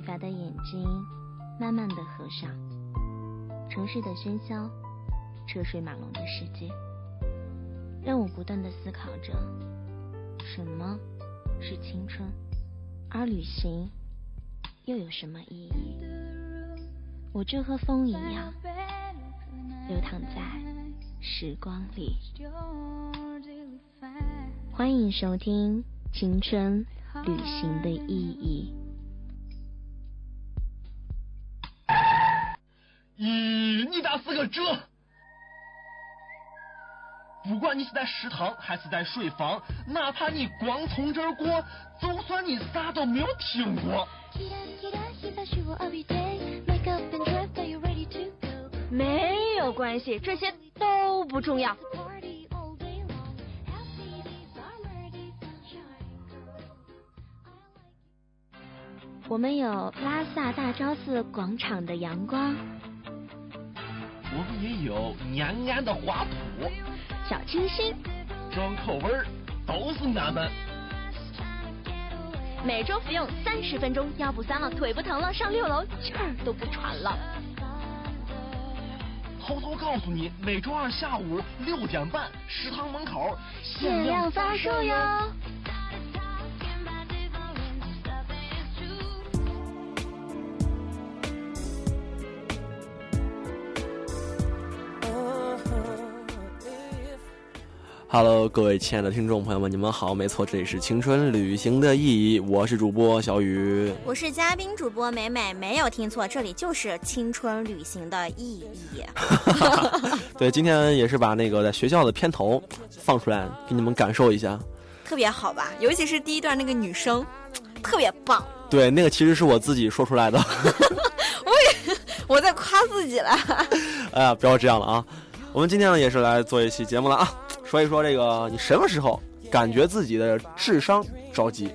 疲乏的眼睛慢慢的合上。城市的喧嚣，车水马龙的世界，让我不断的思考着，什么是青春，而旅行又有什么意义？我就和风一样，流淌在时光里。欢迎收听《青春旅行的意义》。咦，你咋是个这？不管你是在食堂还是在水房，哪怕你光从这儿过，就算你啥都没有听过。没有关系，这些都不重要。我们有拉萨大昭寺广场的阳光，我们也有延安的花圃，小清新，装口味儿都是俺们。每周服用三十分钟，腰不酸了，腿不疼了，上六楼气儿都不喘了。偷偷告诉你，每周二下午六点半，食堂门口限量发售哟。Hello，各位亲爱的听众朋友们，你们好，没错，这里是青春旅行的意义，我是主播小雨，我是嘉宾主播美美，没有听错，这里就是青春旅行的意义。对，今天也是把那个在学校的片头放出来给你们感受一下，特别好吧？尤其是第一段那个女生，特别棒。对，那个其实是我自己说出来的，我也我在夸自己了。哎呀，不要这样了啊！我们今天呢也是来做一期节目了啊。说一说这个，你什么时候感觉自己的智商着急？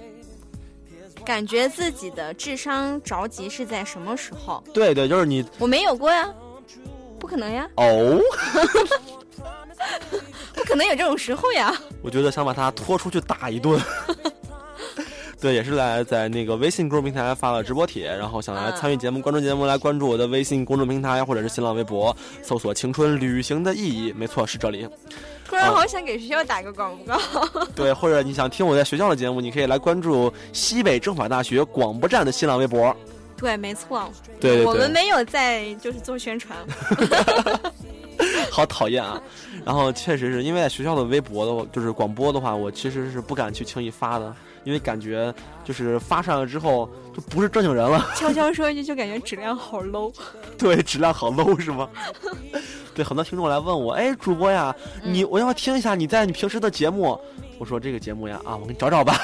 感觉自己的智商着急是在什么时候？对对，就是你。我没有过呀，不可能呀。哦，不可能有这种时候呀。我觉得想把他拖出去打一顿。对，也是来在那个微信公众平台发了直播帖，然后想来参与节目、关注节目，来关注我的微信公众平台或者是新浪微博，搜索“青春旅行的意义”，没错，是这里。突然好想给学校打个广告。对，或者你想听我在学校的节目，你可以来关注西北政法大学广播站的新浪微博。对，没错。对对对。我们没有在就是做宣传。好讨厌啊！然后确实是因为在学校的微博的，就是广播的话，我其实是不敢去轻易发的，因为感觉就是发上了之后就不是正经人了。悄悄说一句，就感觉质量好 low。对，质量好 low 是吗？对，很多听众来问我，哎，主播呀，你我要听一下你在你平时的节目。我说这个节目呀，啊，我给你找找吧。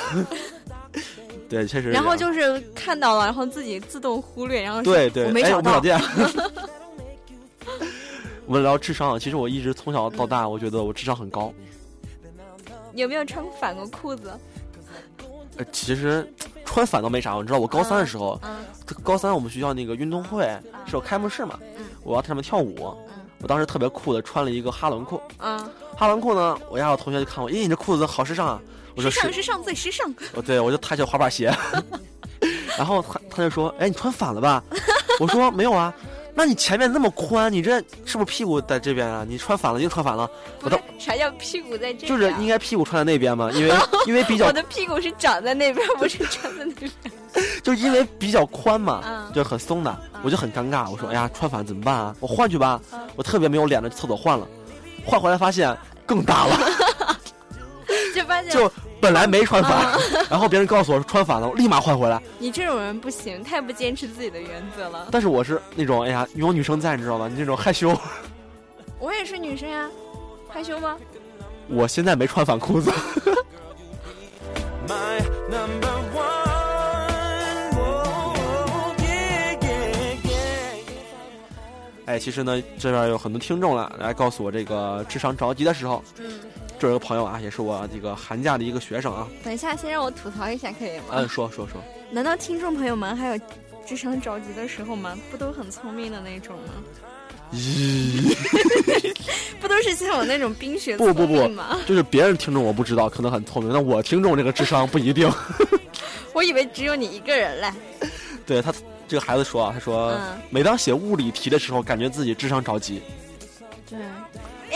对，确实。然后就是看到了，然后自己自动忽略，然后对对，我没找到。我们聊智商，其实我一直从小到大，我觉得我智商很高。有没有穿反过裤子？呃，其实穿反倒没啥。你知道，我高三的时候，高三我们学校那个运动会是有开幕式嘛，我要在上面跳舞。我当时特别酷的穿了一个哈伦裤，嗯，哈伦裤呢，我家有同学就看我，咦，你这裤子好时尚啊！我说时尚，时尚最时尚。哦，对，我就抬起滑板鞋，然后他他就说，哎，你穿反了吧？我说没有啊，那你前面那么宽，你这是不是屁股在这边啊？你穿反了，又穿反了。我都啥叫屁股在这？就是应该屁股穿在那边嘛，因为因 为比较我的屁股是长在那边，不是穿在那边。就因为比较宽嘛，就很松的，我就很尴尬。我说：“哎呀，穿反怎么办啊？我换去吧。”我特别没有脸的厕所换了，换回来发现更大了，就发现就本来没穿反，然后别人告诉我穿反了，我立马换回来。你这种人不行，太不坚持自己的原则了。但是我是那种，哎呀，有女生在，你知道吧？你这种害羞。我也是女生呀，害羞吗？我现在没穿反裤子。哎，其实呢，这边有很多听众了，来告诉我这个智商着急的时候。嗯，这有个朋友啊，也是我这个寒假的一个学生啊。等一下，先让我吐槽一下，可以吗？嗯，说说说。难道听众朋友们还有智商着急的时候吗？不都很聪明的那种吗？咦，不都是像我那种冰雪不不不吗？就是别人听众我不知道，可能很聪明，那我听众这个智商不一定。我以为只有你一个人嘞。对他这个孩子说啊，他说、嗯每当写物理题的时候，感觉自己智商着急。对。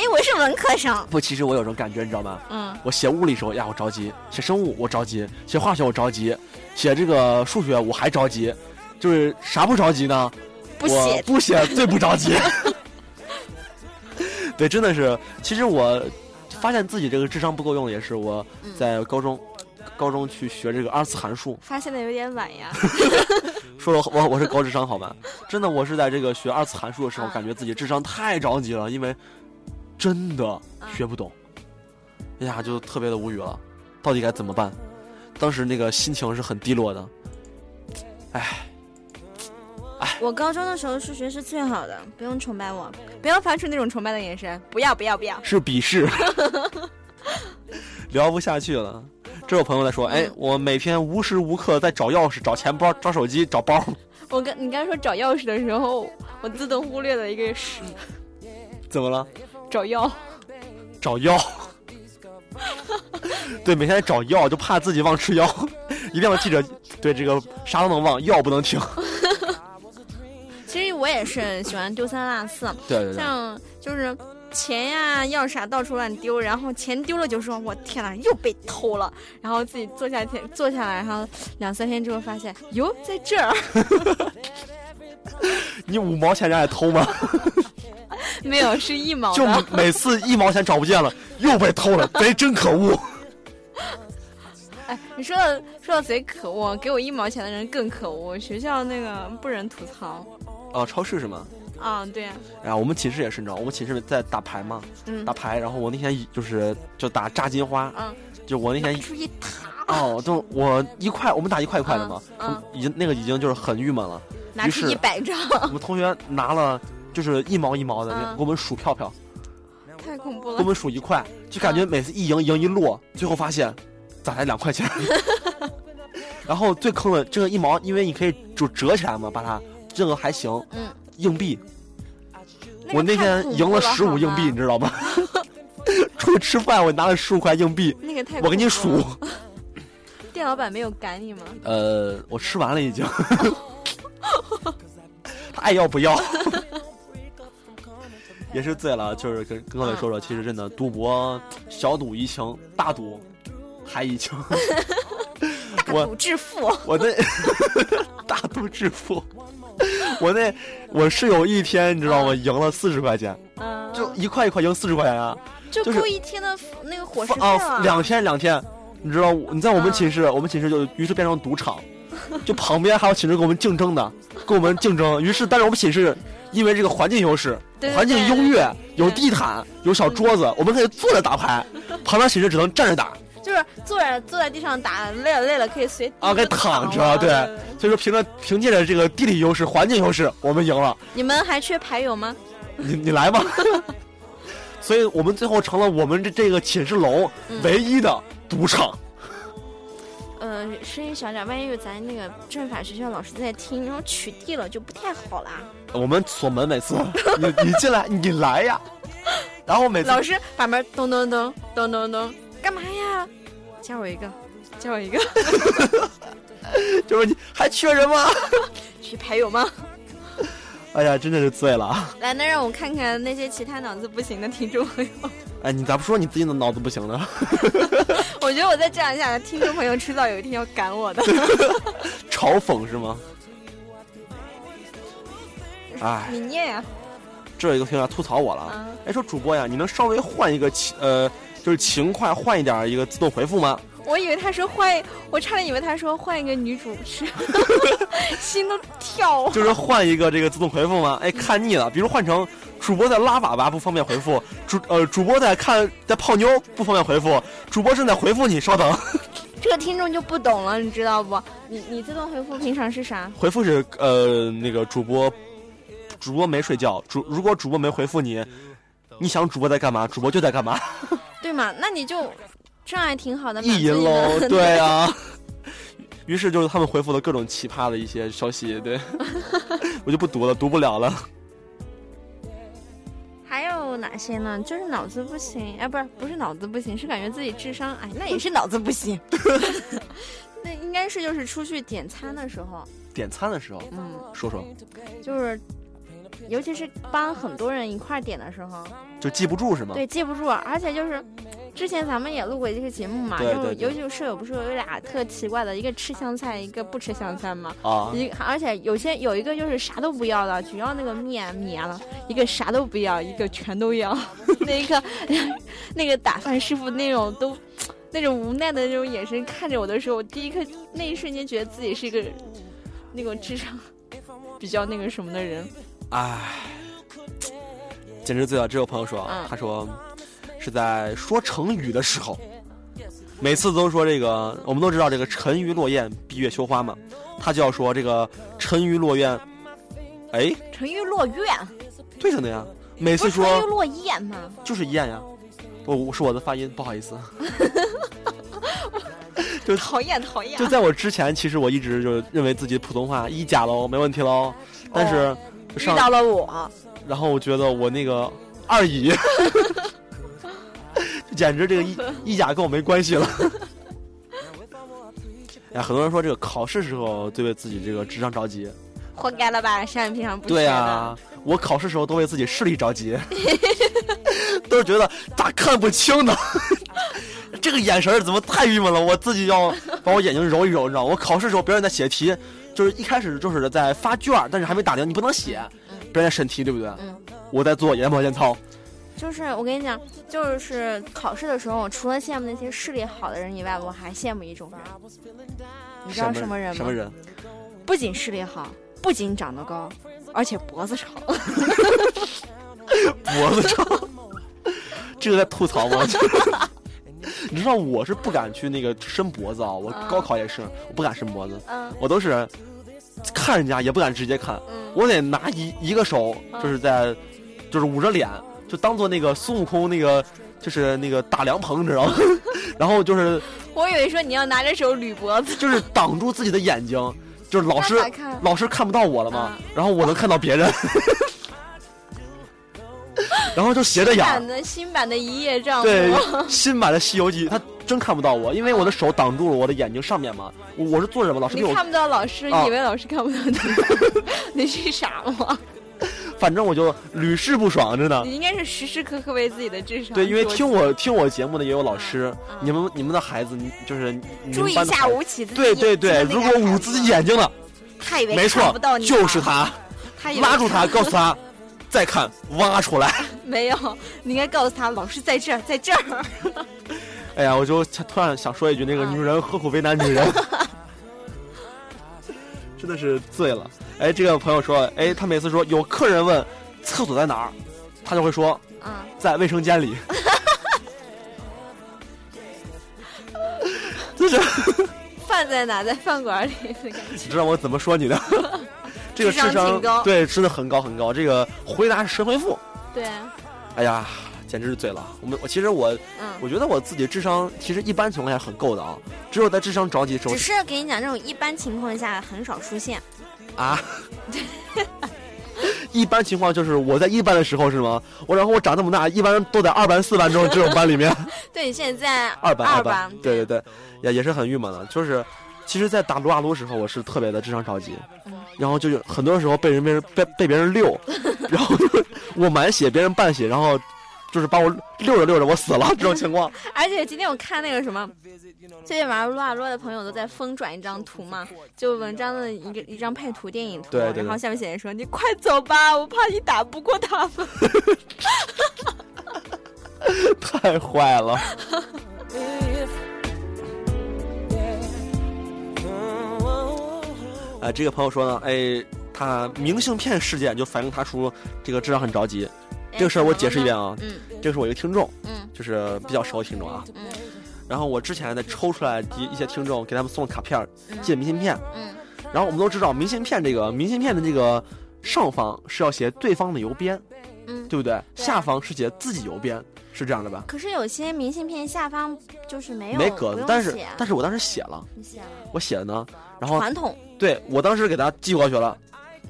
哎，我是文科生。不，其实我有种感觉，你知道吗？嗯，我写物理时候呀，我着急；写生物我着急；写化学我着急；写这个数学我还着急。就是啥不着急呢？不写我不写最不着急。对，真的是。其实我发现自己这个智商不够用，也是我在高中、高中去学这个二次函数。发现的有点晚呀。说我我我是高智商好吧？真的，我是在这个学二次函数的时候，嗯感觉自己智商太着急了，因为真的学不懂，哎呀，就特别的无语了，到底该怎么办？当时那个心情是很低落的，哎，我高中的时候数学是最好的，不用崇拜我，不要发出那种崇拜的眼神，不要不要不要。是鄙视，聊不下去了。这有朋友在说，哎，我每天无时无刻在找钥匙、找钱包、找手机、找包。我跟你刚才说找钥匙的时候，我自动忽略了一个事怎么了？找药。找药。对，每天找药，就怕自己忘吃药，一定要记着，对这个啥都能忘，药不能停。其实我也是喜欢丢三落四，对对对，像就是钱呀、钥匙啊到处乱丢，然后钱丢了就说我天哪又被偷了，然后自己坐下天坐下来，然后两三天之后发现哟在这儿，你五毛钱人家偷吗？没有是一毛就。每次一毛钱找不见了，又被偷了，贼真可恶。哎，你说到说到贼可恶，给我一毛钱的人更可恶，学校那个不忍吐槽。哦，超市是吗？啊，对啊，哎呀，我们寝室也是，你知道，我们寝室在打牌嘛，嗯打牌，然后我那天就是就打炸金花，嗯，就我那天出一沓，哦，就我一块，我们打一块一块的嘛，嗯嗯已经那个已经就是很郁闷了。拿出一百张，我们同学拿了就是一毛一毛的，嗯给我们数票票，太恐怖了给我。们数一块，就感觉每次一赢赢一摞，最后发现咋才两块钱。然后最坑的这个一毛，因为你可以就折起来嘛，把它这个还行。嗯，硬币，那个我那天赢了十五硬币，你知道吗？出去吃饭，我拿了十五块硬币，那个太我给你数。店老板没有赶你吗？呃，我吃完了已经。他爱要不要？也是醉了，就是跟跟各位说说，其实真的赌博，小赌怡情，大赌还怡情。我 大赌致富。我那大赌致富，我那我室友一天你知道吗？赢了四十块钱，嗯，就一块一块赢四十块钱啊！就就是够一天的那个伙食费啊，两天两天，你知道你在我们嗯寝室，我们寝室就于是变成赌场，就旁边还有寝室跟我们竞争的，跟我们竞争。于是，但是我们寝室因为这个环境优势，对对环境优越，有地毯，有小桌子，我们可以坐着打牌，旁边寝室只能站着打。就是坐着坐在地上打，累了累了可以随啊，可以躺着，了对，所以说凭着凭借着这个地理优势、环境优势，我们赢了。你们还缺牌友吗？你你来吧。所以我们最后成了我们这这个寝室楼嗯唯一的赌场。呃，声音小点，万一有咱那个政法学校老师在听，然后取缔了就不太好啦。我们锁门每次，你你进来，你来呀。然后每次老师把门咚咚咚咚咚咚，干嘛呀？加我一个，加我一个，就是你还缺人吗？取牌友吗？哎呀，真的是醉了。来，那让我看看那些其他脑子不行的听众朋友。哎，你咋不说你自己的脑子不行呢？我觉得我再这样下去，听众朋友迟早有一天要赶我的。嘲讽是吗？哎，你念呀、这有一个朋友吐槽我了。嗯哎，说主播呀，你能稍微换一个勤呃，就是勤快换一点一个自动回复吗？我以为他说换，我差点以为他说换一个女主持，心都跳。就是换一个这个自动回复吗？哎，看腻了，比如换成主播在拉粑粑不方便回复，主呃主播在看在泡妞不方便回复，主播正在回复你，稍等。这个听众就不懂了，你知道不？你你自动回复平常是啥？回复是呃那个主播主播没睡觉，主如果主播没回复你，你想主播在干嘛，主播就在干嘛，对嘛？那你就这样还挺好的。意淫喽对啊。于是就是他们回复了各种奇葩的一些消息，对 我就不读了，读不了了。还有哪些呢？就是脑子不行，哎，不是不是脑子不行，是感觉自己智商，哎，那也是脑子不行。那应该是就是出去点餐的时候，点餐的时候，嗯，说说就是尤其是帮很多人一块点的时候，就记不住是吗？对，记不住，而且就是。之前咱们也录过一个节目嘛，就尤其是舍友不是有俩特奇怪的，一个吃香菜，一个不吃香菜嘛。啊，一而且有些有一个就是啥都不要的，只要那个面面了；一个啥都不要，一个全都要。那一刻 那个打饭师傅那种都那种无奈的那种眼神看着我的时候，我第一刻那一瞬间觉得自己是一个那种智商比较那个什么的人。唉，简直醉了！只有朋友说，嗯他说是在说成语的时候，每次都说这个，我们都知道这个沉鱼落雁、闭月羞花嘛，他就要说这个沉鱼落雁，哎，沉鱼落雁，对着呢呀，每次说沉鱼说落雁吗？就是雁呀，我我是我的发音，不好意思。就讨 厌讨厌。就在我之前，其实我一直就认为自己普通话一甲喽，没问题喽。但是哦遇上，到了我，然后我觉得我那个二乙，就 简直这个意意甲跟我没关系了。哎，很多人说这个考试时候最为自己这个智商着急。活该了吧？双眼皮上不对学的。呀、我考试时候都为自己视力着急，都是觉得咋看不清呢？这个眼神儿怎么太郁闷了？我自己要把我眼睛揉一揉，你知道吗？我考试时候别人在写题，就是一开始就是在发卷儿，但是还没打铃，你不能写，别人在审题，对不对？嗯我在做眼保健操，就是我跟你讲，就是考试的时候，我除了羡慕那些视力好的人以外，我还羡慕一种人，你知道什么人吗？什么人？不仅视力好，不仅长得高，而且脖子长。脖子长，这个在吐槽吗？你知道我是不敢去那个伸脖子啊，我嗯高考也是，我不敢伸脖子，嗯我都是看人家也不敢直接看，嗯我得拿一一个手就是在就是捂着脸，就当做那个孙悟空那个就是那个大凉棚，你知道吗？然后就是我以为说你要拿着手捋脖子。就是挡住自己的眼睛，就是老师老师看不到我了嘛嗯，然后我能看到别人。然后就斜着眼新版，的新版的一叶障对目，新版的《西游记》，他真看不到我，因为我的手挡住了我的眼睛上面嘛。我我是做什么？老师看不到老师，啊以为老师看不到你，你是傻吗？反正我就屡试不爽，真的。你应该是时时刻刻为自己的智商对，因为听我听我节目的也有老师，你们你们的孩子，你就是注意一下捂起自己对对对，如果捂自己眼睛了，他以为没错就是，他，他以为拉住他，告诉他，再看，挖出来。没有，你应该告诉他，老师在这儿，在这儿。哎呀，我就突然想说一句，那个啊女人何苦为难女人？真的是醉了。哎，这个朋友说，哎，他每次说有客人问厕所在哪儿，他就会说嗯，在卫生间里。就是饭在哪？在饭馆里的感觉。你知道我怎么说你的？这个智智商对，真的很高很高。这个回答是神回复。对，哎呀，简直是醉了。我们我其实我嗯，我觉得我自己智商其实一般情况下很够的啊，只有在智商着急的时候只是给你讲，这种一般情况下很少出现。啊。一般情况就是我在一班的时候是吗？我然后我长这么大，一般都在二班、四班这种这种班里面。对，你现在在 二班，二班，对对对，也也是很郁闷的。就是，其实，在打撸啊撸的时候，我是特别的智商着急，嗯然后就有很多时候被人被人被被别人溜，然后就是我满血，别人半血，然后就是把我溜着溜着我死了这种情况。而且今天我看那个什么，最近玩撸啊撸的朋友都在疯转一张图嘛，就文章的一个一张配图电影图，对对对然后下面写着说：“你快走吧，我怕你打不过他们。太坏了。呃，这个朋友说呢，哎，他明信片事件就反映他出这个智商很着急。”这个事儿我解释一遍啊，嗯这个是我一个听众，嗯就是比较熟的听众啊。嗯然后我之前呢抽出来一一些听众，给他们送卡片寄明信片。嗯然后我们都知道，明信片这个明信片的这个上方是要写对方的邮编，嗯。对不对？下方是写自己邮编，是这样的吧？可是有些明信片下方就是没有没格子，但是但是我当时写了，你写了我写了呢。然后传统，对我当时给他寄过去了，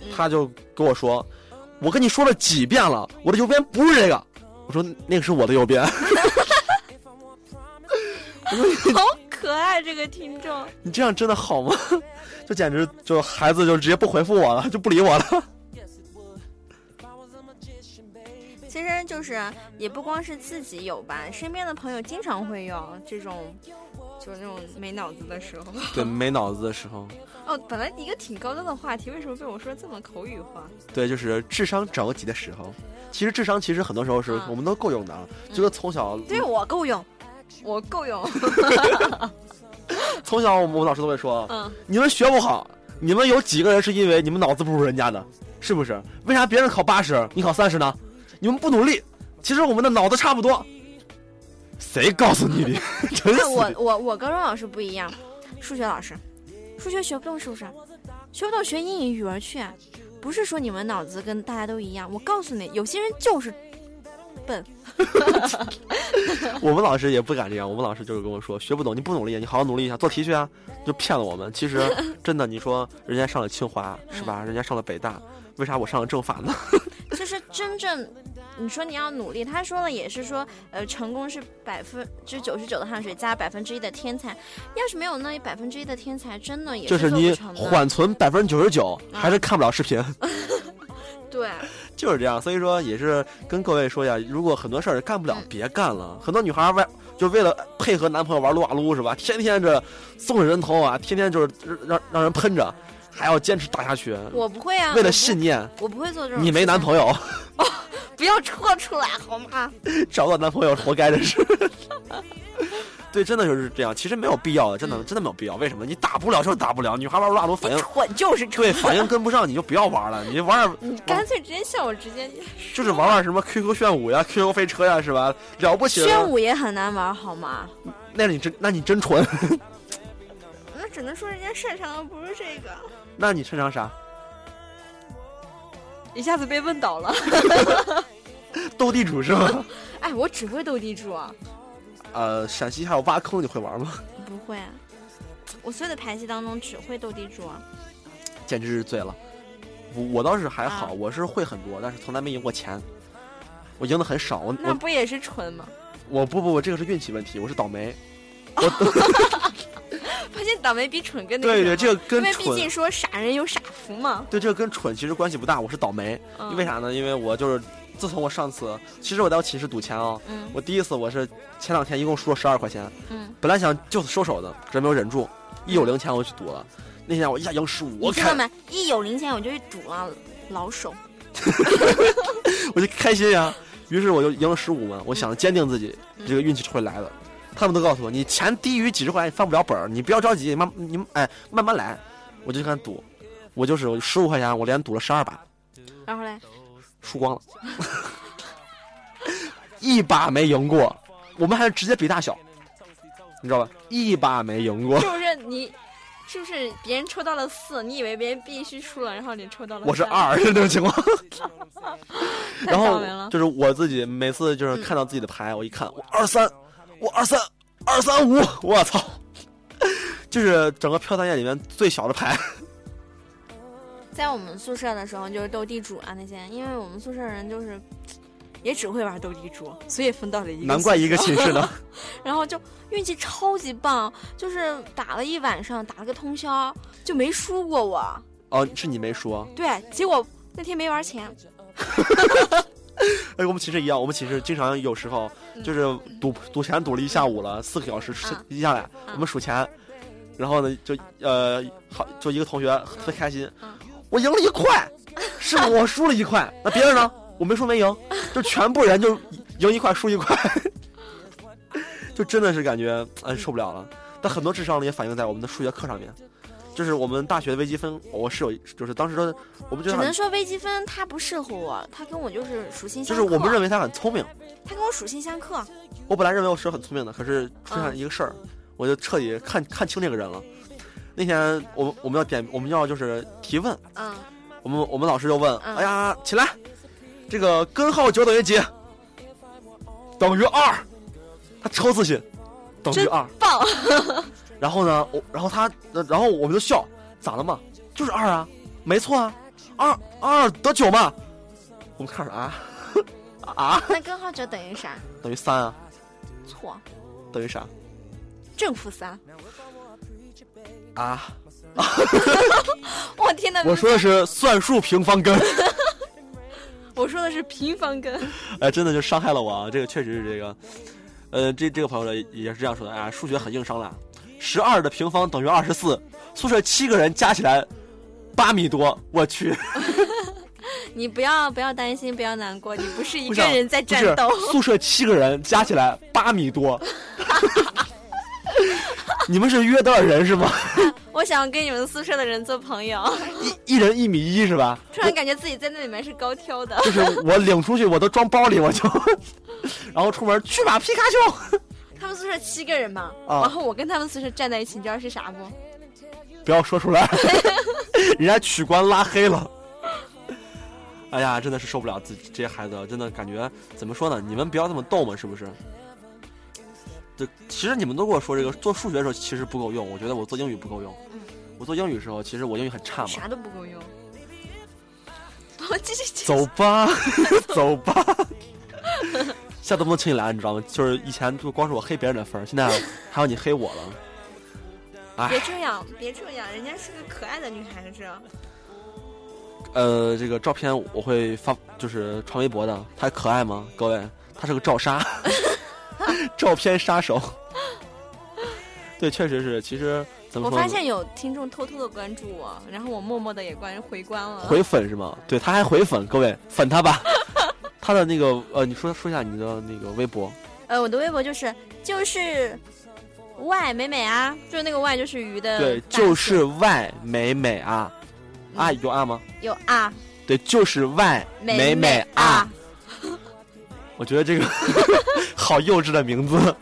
嗯他就跟我说：“我跟你说了几遍了，我的邮编不是这个。”我说：“那个是我的邮编。”好可可爱，这个听众。你这样真的好吗？就简直就孩子就直接不回复我了，就不理我了。其实就是也不光是自己有吧，身边的朋友经常会有这种，就是那种没脑子的时候。对，没脑子的时候。哦，本来一个挺高端的话题，为什么被我说这么口语化？对，就是智商着急的时候。其实智商其实很多时候是我们都够用的啊，就是从小。对我够用，我够用。从小我们老师都会说，嗯，你们学不好，你们有几个人是因为你们脑子不如人家的，是不是？为啥别人考八十，你考三十呢？你们不努力，其实我们的脑子差不多。谁告诉你的？我我我高中老师不一样，数学老师，数学学不动是不是？学不动学英语语文去，不是说你们脑子跟大家都一样。我告诉你，有些人就是笨。我们老师也不敢这样，我们老师就是跟我说，学不懂你不努力，你好好努力一下，做题去啊，就骗了我们。其实 真的，你说人家上了清华是吧？人家上了北大，为啥我上了政法呢？就是真正，你说你要努力，他说了也是说，呃，成功是百分之九十九的汗水加百分之一的天才，要是没有那百分之一的天才，真的也就是你缓存百分之九十九，还是看不了视频。对，就是这样。所以说也是跟各位说一下，如果很多事儿干不了，别干了。很多女孩为就为了配合男朋友玩撸啊撸是吧？天天这送人头啊，天天就是让让人喷着。还要坚持打下去，我不会啊。为了信念，我不会做这种。你没男朋友？哦，不要戳出来好吗？找不到男朋友，活该的是。对，真的就是这样。其实没有必要的，真的真的没有必要。为什么？你打不了就是打不了。女孩玩撸啊撸反应蠢就是蠢。对，反应跟不上你就不要玩了。你玩点，你干脆直接像我直接。就是玩玩什么 QQ 炫舞呀、QQ 飞车呀，是吧？了不起。炫舞也很难玩，好吗？那你真，那你真蠢。那只能说人家擅长的不是这个。那你擅长啥？一下子被问倒了。斗地主是吗？哎，我只会斗地主。啊。呃，陕西还有挖坑，你会玩吗？不会，我所有的牌戏当中只会斗地主。简直是醉了！我我倒是还好，我是会很多，但是从来没赢过钱。我赢的很少。我那不也是蠢吗？我不不不，这个是运气问题，我是倒霉。发现倒霉比蠢更对对，这个跟因为毕竟说傻人有傻福嘛。对，这个跟蠢其实关系不大。我是倒霉，因为啥呢？因为我就是自从我上次，其实我在我寝室赌钱啊，我第一次我是前两天一共输了十二块钱，嗯，本来想就此收手的，可是没有忍住，一有零钱我就去赌了。那天我一下赢十五，我看没？一有零钱我就去赌了，老手，我就开心呀。于是我就赢了十五嘛，我想坚定自己，这个运气是会来的。他们都告诉我，你钱低于几十块钱你翻不了本儿，你不要着急，慢你哎慢慢来。我就敢赌，我就是十五块钱，我连赌了十二把，然后嘞，输光了，一把没赢过。我们还是直接比大小，你知道吧？一把没赢过。是不是你？是不是别人抽到了四，你以为别人必须输了，然后你抽到了？我是二，是这种情况。然后就是我自己每次就是看到自己的牌，我一看，我二三。我二三二三五，我操！就是整个票单页里面最小的牌。在我们宿舍的时候，就是斗地主啊那些，因为我们宿舍人就是也只会玩斗地主，所以分到了一个。难怪一个寝室的。然后就运气超级棒，就是打了一晚上，打了个通宵，就没输过我。哦，是你没输。对，结果那天没玩钱。哎，我们寝室一样，我们寝室经常有时候就是赌赌钱赌了一下午了，四个小时一下来，我们数钱，然后呢就呃好就一个同学特别开心，我赢了一块，是我输了一块，那别人呢？我没输没赢，就全部人就赢一块输一块，就真的是感觉哎受不了了。但很多智商呢也反映在我们的数学课上面。就是我们大学的微积分，我室友，就是当时说，我们觉得只能说微积分它不适合我，它跟我就是属性相克。就是我们认为他很聪明，他跟我属性相克。我本来认为我是很聪明的，可是出现一个事儿，我就彻底看看清这个人了。那天我我们要点，我们要就是提问，嗯，我们我们老师就问，哎呀，起来，这个根号九等于几？等于二。他超自信，等于二，棒。然后呢，我然后他，然后我们就笑，咋了嘛？就是二啊，没错啊，二二得九嘛。我们看着啊啊。那根号九等于啥？等于三啊。错。等于啥？正负三。啊，我天呐！我说的是算术平方根。我说的是平方根。哎，真的就伤害了我啊！这个确实是这个，呃，这这个朋友呢也是这样说的啊，数学很硬伤了。十二的平方等于二十四，宿舍七个人加起来八米多，我去。你不要不要担心，不要难过，你不是一个人在战斗。宿舍七个人加起来八米多，你们是约多少人是吗？我想跟你们宿舍的人做朋友，一一人一米一是吧？突然感觉自己在那里面是高挑的。就是我领出去我都装包里我就，然后出门去吧皮卡丘。他们宿舍七个人嘛，啊然后我跟他们宿舍站在一起，你知道是啥不？不要说出来，人家取关拉黑了。哎呀，真的是受不了自己这些孩子，真的感觉怎么说呢？你们不要这么逗嘛，是不是？对其实你们都跟我说，这个做数学的时候其实不够用，我觉得我做英语不够用。嗯我做英语的时候，其实我英语很差嘛。啥都不够用。我继续继续。走吧，走吧。下次不能请你来，你知道吗？就是以前就光是我黑别人的份儿，现在还 有你黑我了。哎别，这样，别这样，人家是个可爱的女孩子。呃，这个照片我会发，就是传微博的。她可爱吗？各位，她是个照杀，照片杀手。对，确实是。其实怎么说？我发现有听众偷偷的关注我，然后我默默的也关回关了。回粉是吗？对，他还回粉，各位粉他吧。他的那个呃，你说说一下你的那个微博。呃，我的微博就是就是，y 美美啊，就是那个 y 就是鱼的对，就是外美美啊，啊有啊吗？有啊，对，就是外美美啊啊。，我觉得这个 好幼稚的名字。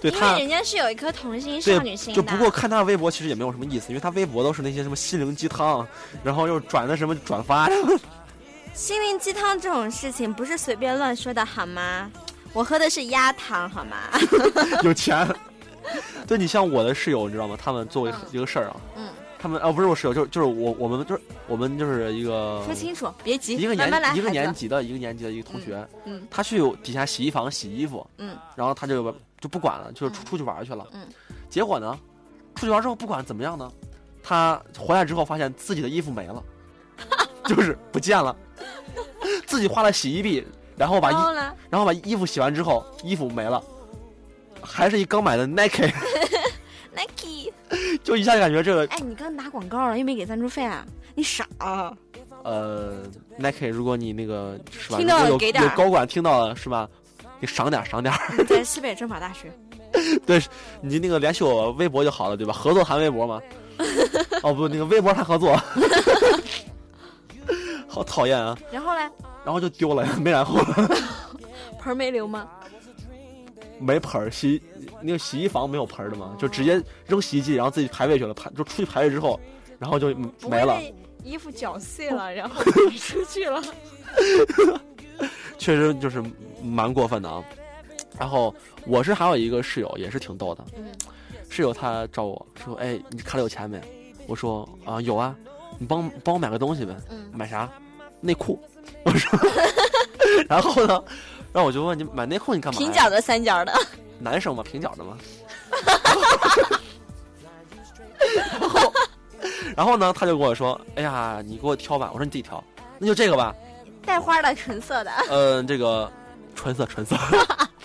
对因他为人家是有一颗童心少女，心的。就不过看他的微博其实也没有什么意思，因为他微博都是那些什么心灵鸡汤，然后又转的什么转发，心灵鸡汤这种事情不是随便乱说的好吗？我喝的是鸭汤好吗？有钱。对你像我的室友，你知道吗？他们做为一个事儿啊，嗯，他们啊不是我室友，就是就是我我们就是我们就是一个说清楚，别急，一个年一个。年级的一个年级的一个同学，嗯他去底下洗衣房洗衣服，嗯然后他就就不管了，就是出嗯出去玩去了。嗯结果呢，出去玩之后不管怎么样呢，他回来之后发现自己的衣服没了，就是不见了，自己花了洗衣币，然后把衣然后？然后把衣服洗完之后，衣服没了，还是一刚买的 Nike，Nike，就一下就感觉这个哎，你刚打广告了，又没给赞助费啊？你傻啊！呃 Nike，如果你那个是吧，听到了有给点有高管听到了是吧？你赏点赏点，在西北政法大学，对你那个联系我微博就好了，对吧？合作谈微博吗。哦不，那个微博谈合作，好讨厌啊！然后嘞，然后就丢了，没然后了，盆儿没留吗？没盆儿洗那个洗衣房没有盆儿的嘛，就直接扔洗衣机，然后自己排位去了，排就出去排位之后，然后就没了。衣服绞碎了，然后你出去了。确实就是蛮过分的啊。然后我是还有一个室友也是挺逗的，嗯室友他找我说：“哎，你卡里有钱没？”我说：“啊，有啊，你帮帮我买个东西呗。嗯，买啥？内裤。”我说，然后呢，然后我就问你买内裤你干嘛？平角的、三角的，男生嘛，平角的嘛。然后，然后呢，他就跟我说：“哎呀，你给我挑吧。”我说：“你自己挑，那就这个吧。带花的、纯色的。嗯，这个纯色纯色。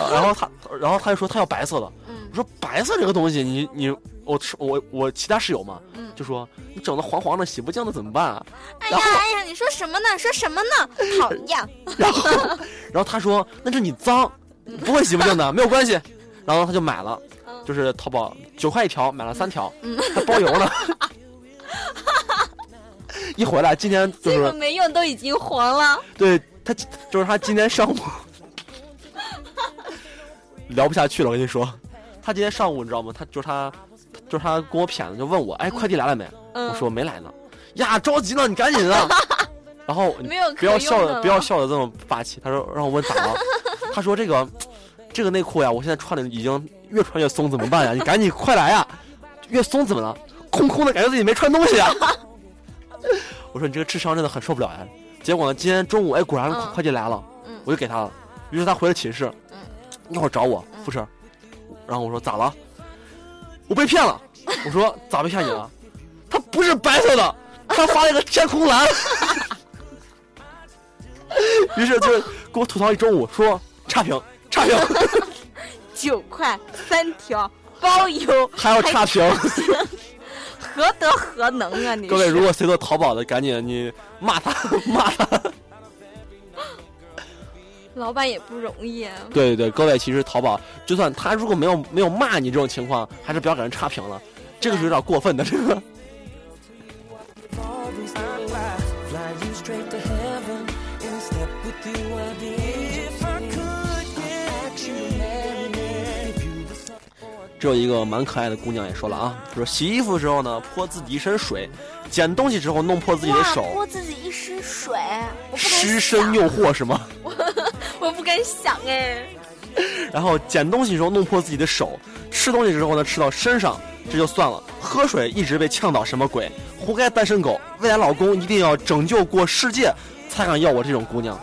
啊然后他，然后他就说他要白色的。嗯我说白色这个东西，你你我我我其他室友嘛，嗯。就说你整的黄黄的洗不净的怎么办啊？哎呀哎呀，你说什么呢？说什么呢？讨厌。然后 然后他说那是你脏，不会洗不净的，没有关系。然后他就买了，嗯就是淘宝九块一条，买了三条，嗯还包邮呢。一回来，今天就是没用，都已经黄了。对他，就是他今天上午聊不下去了。我跟你说，他今天上午你知道吗？他就是他，就是他跟我谝的，就问我，哎，快递来了没？嗯，我说没来呢。呀，着急呢，你赶紧的。然后你不要笑的，不要笑的这么霸气。他说让我问咋了？他说这个这个内裤呀，我现在穿的已经越穿越松，怎么办呀？你赶紧快来呀！越松怎么了？空空的感觉自己没穿东西啊。我说你这个智商真的很受不了呀。结果呢，今天中午哎，果然嗯快递来了，嗯我就给他了。于是他回了寝室，嗯一会儿找我嗯富士，然后我说咋了？我被骗了。我说咋被骗你了？他不是白色的，他发了一个天空蓝。于是就是给我吐槽一中午，说差评差评，九块三条包邮，还要差评。何德何能啊你？各位，如果谁做淘宝的，赶紧你骂他骂他。老板也不容易啊。对对对，各位，其实淘宝就算他如果没有没有骂你这种情况，还是不要给人差评了，这个是有点过分的，这个。这有一个蛮可爱的姑娘也说了啊，说洗衣服的时候呢，泼自己一身水；捡东西之后弄破自己的手，泼自己一身水，湿身，诱惑是吗？我不敢想哎。然后捡东西的时候弄破自己的手，吃东西时候呢吃到身上，这就算了。喝水一直被呛到，什么鬼？活该单身狗！未来老公一定要拯救过世界，才敢要我这种姑娘。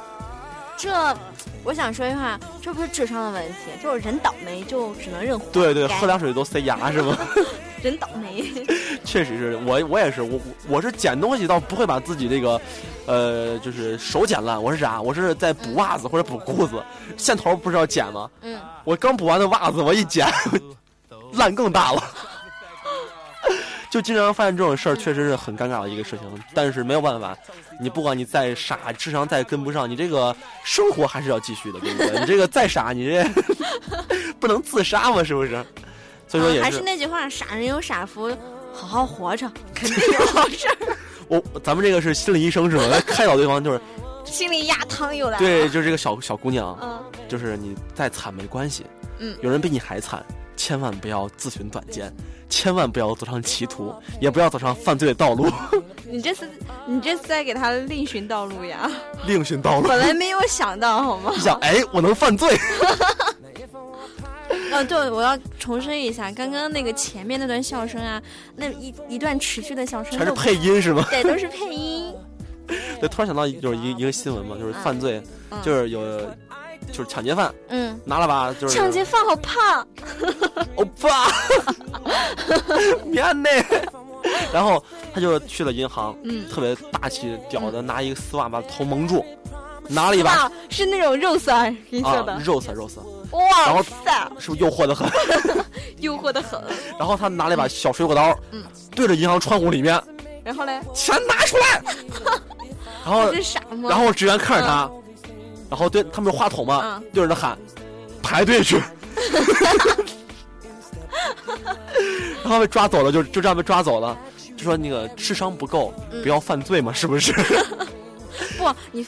这，我想说一句话，这不是智商的问题，就是人倒霉就 只能认活对对，喝凉水都塞牙是吗？人倒霉。确实是我，我也是，我我是捡东西倒不会把自己这个，呃，就是手捡烂。我是啥？我是在补袜子或者补裤子，线头不是要剪吗？嗯，我刚补完的袜子，我一剪，烂更大了。就经常发现这种事儿，确实是很尴尬的一个事情。但是没有办法，你不管你再傻，智商再跟不上，你这个生活还是要继续的，对不对？你这个再傻，你这不能自杀嘛，是不是？所以说也啊还是那句话，傻人有傻福，好好活着，肯定有好事儿。我咱们这个是心理医生是吗？来开导对方就是，心里压汤又来了。对，就是这个小小姑娘，嗯，就是你再惨没关系，嗯有人比你还惨，千万不要自寻短见，千万不要走上歧途，也不要走上犯罪的道路，你这次你这次在给他另寻道路呀？另寻道路。本来没有想到，好吗你？想，哎，我能犯罪？呃，对，我要重申一下，刚刚那个前面那段笑声啊，那一一段持续的笑声都全是配音是吗？对，都是配音。对，突然想到就是一一个新闻嘛，就是犯罪，嗯就是有就是抢劫犯嗯，拿了把就是抢劫犯好胖，欧巴，面呢？然后他就去了银行，嗯特别大气屌的，拿一个丝袜把头蒙住，拿了一把哇，是那种肉色黑色的啊，肉色肉色，然后是不是诱惑的很？诱惑的很。然后他拿了一把小水果刀，嗯对着银行窗户里面，然后嘞，钱拿出来，然后？然后职员看着他，然后对他们有话筒嘛嗯，对着他喊，排队去。然后被抓走了，就就这样被抓走了，就说那个智商不够，嗯不要犯罪嘛，是不是？不，你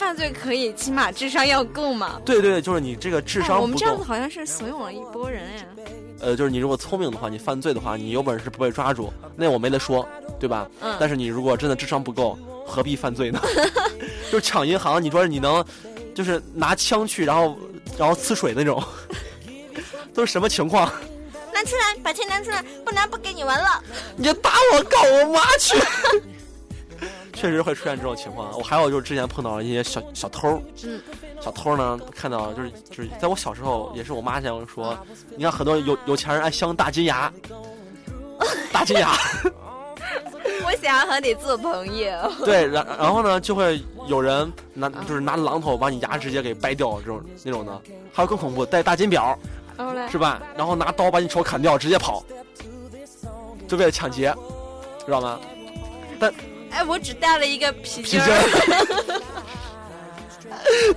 犯罪可以，起码智商要够嘛。对对，就是你这个智商我们这样子，好像是怂恿了一波人呀。呃，就是你如果聪明的话，你犯罪的话，你有本事不被抓住，那我没得说，对吧？嗯但是你如果真的智商不够，何必犯罪呢？就是抢银行，你说你能，就是拿枪去，然后然后呲水那种，都是什么情况？拿出来，把钱拿出来，不拿不给你玩了。你就打我告我妈去！确实会出现这种情况。我还有就是之前碰到了一些小小偷，嗯，小偷呢看到就是就是在我小时候，也是我妈这样说，你看很多有有钱人爱镶大金牙，大金牙，我想要和你做朋友。对，然然后呢就会有人拿就是拿榔头把你牙直接给掰掉这种那种的，还有更恐怖戴大金表是吧？然后拿刀把你手砍掉直接跑，就为了抢劫，知道吗？哎，我只带了一个皮皮筋筋儿。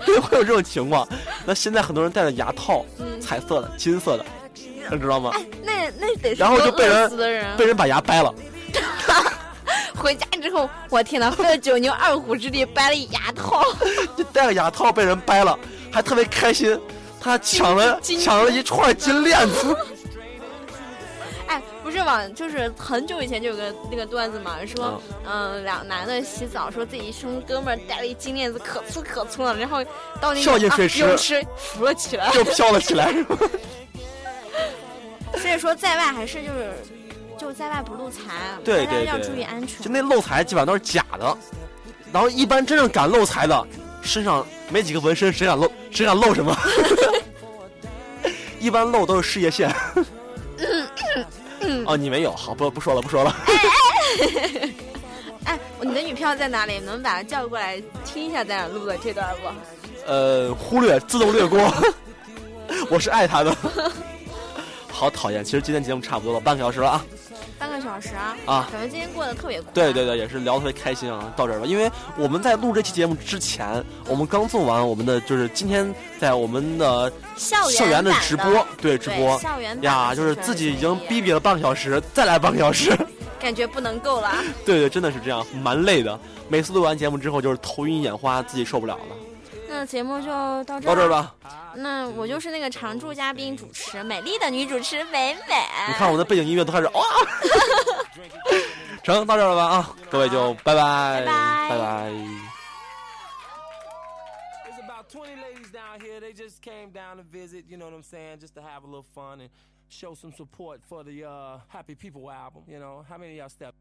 会有这种情况。那现在很多人戴的牙套，嗯彩色的、金色的，你知道吗？哎，那那得是然后就被人被人把牙掰了，回家之后，我天呐，费了九牛二虎之力掰了一牙套。就戴个牙套被人掰了，还特别开心。他抢了金抢了一串金链子，是嘛，就是很久以前就有个那个段子嘛，说，嗯、两男的洗澡，说自己一兄哥们儿戴了一金链子，可粗可粗了，然后到那个啊跳进水池泳池浮了起来。就飘了起来。所以说，在外还是就是，就在外不露财，对对要注意安全就。那露财基本上都是假的，然后一般真正敢露财的，身上没几个纹身，谁敢露谁敢露什么？一般露都是事业线。哦，你没有，好，不不说了，不说了。哎，你的女票在哪里？能把她叫过来听一下咱俩录的这段不？呃，忽略，自动略过。我是爱她的。好讨厌，其实今天节目差不多了，半个小时了啊。半个小时啊！啊感觉今天过得特别快。对对对，也是聊得特别开心啊。到这儿吧，因为我们在录这期节目之前，我们刚做完我们的，就是今天在我们的校园校园的直播，对直播校园版呀，就是自己已经逼逼了半个小时，再来半个小时。感觉不能够了。对对，真的是这样，蛮累的。每次录完节目之后，就是头晕眼花，自己受不了了。那节目就到这到这儿。吧，那我就是那个常驻嘉宾主持，美丽的女主持美美。你看我的背景音乐都开始哇。成，到这儿了吧啊，各位就拜拜，拜拜拜拜。There's about 20 ladies down here. They just came down to visit, you know what I'm saying, just to have a little fun and show some support for the uh, Happy People album. You know, how many of y'all step?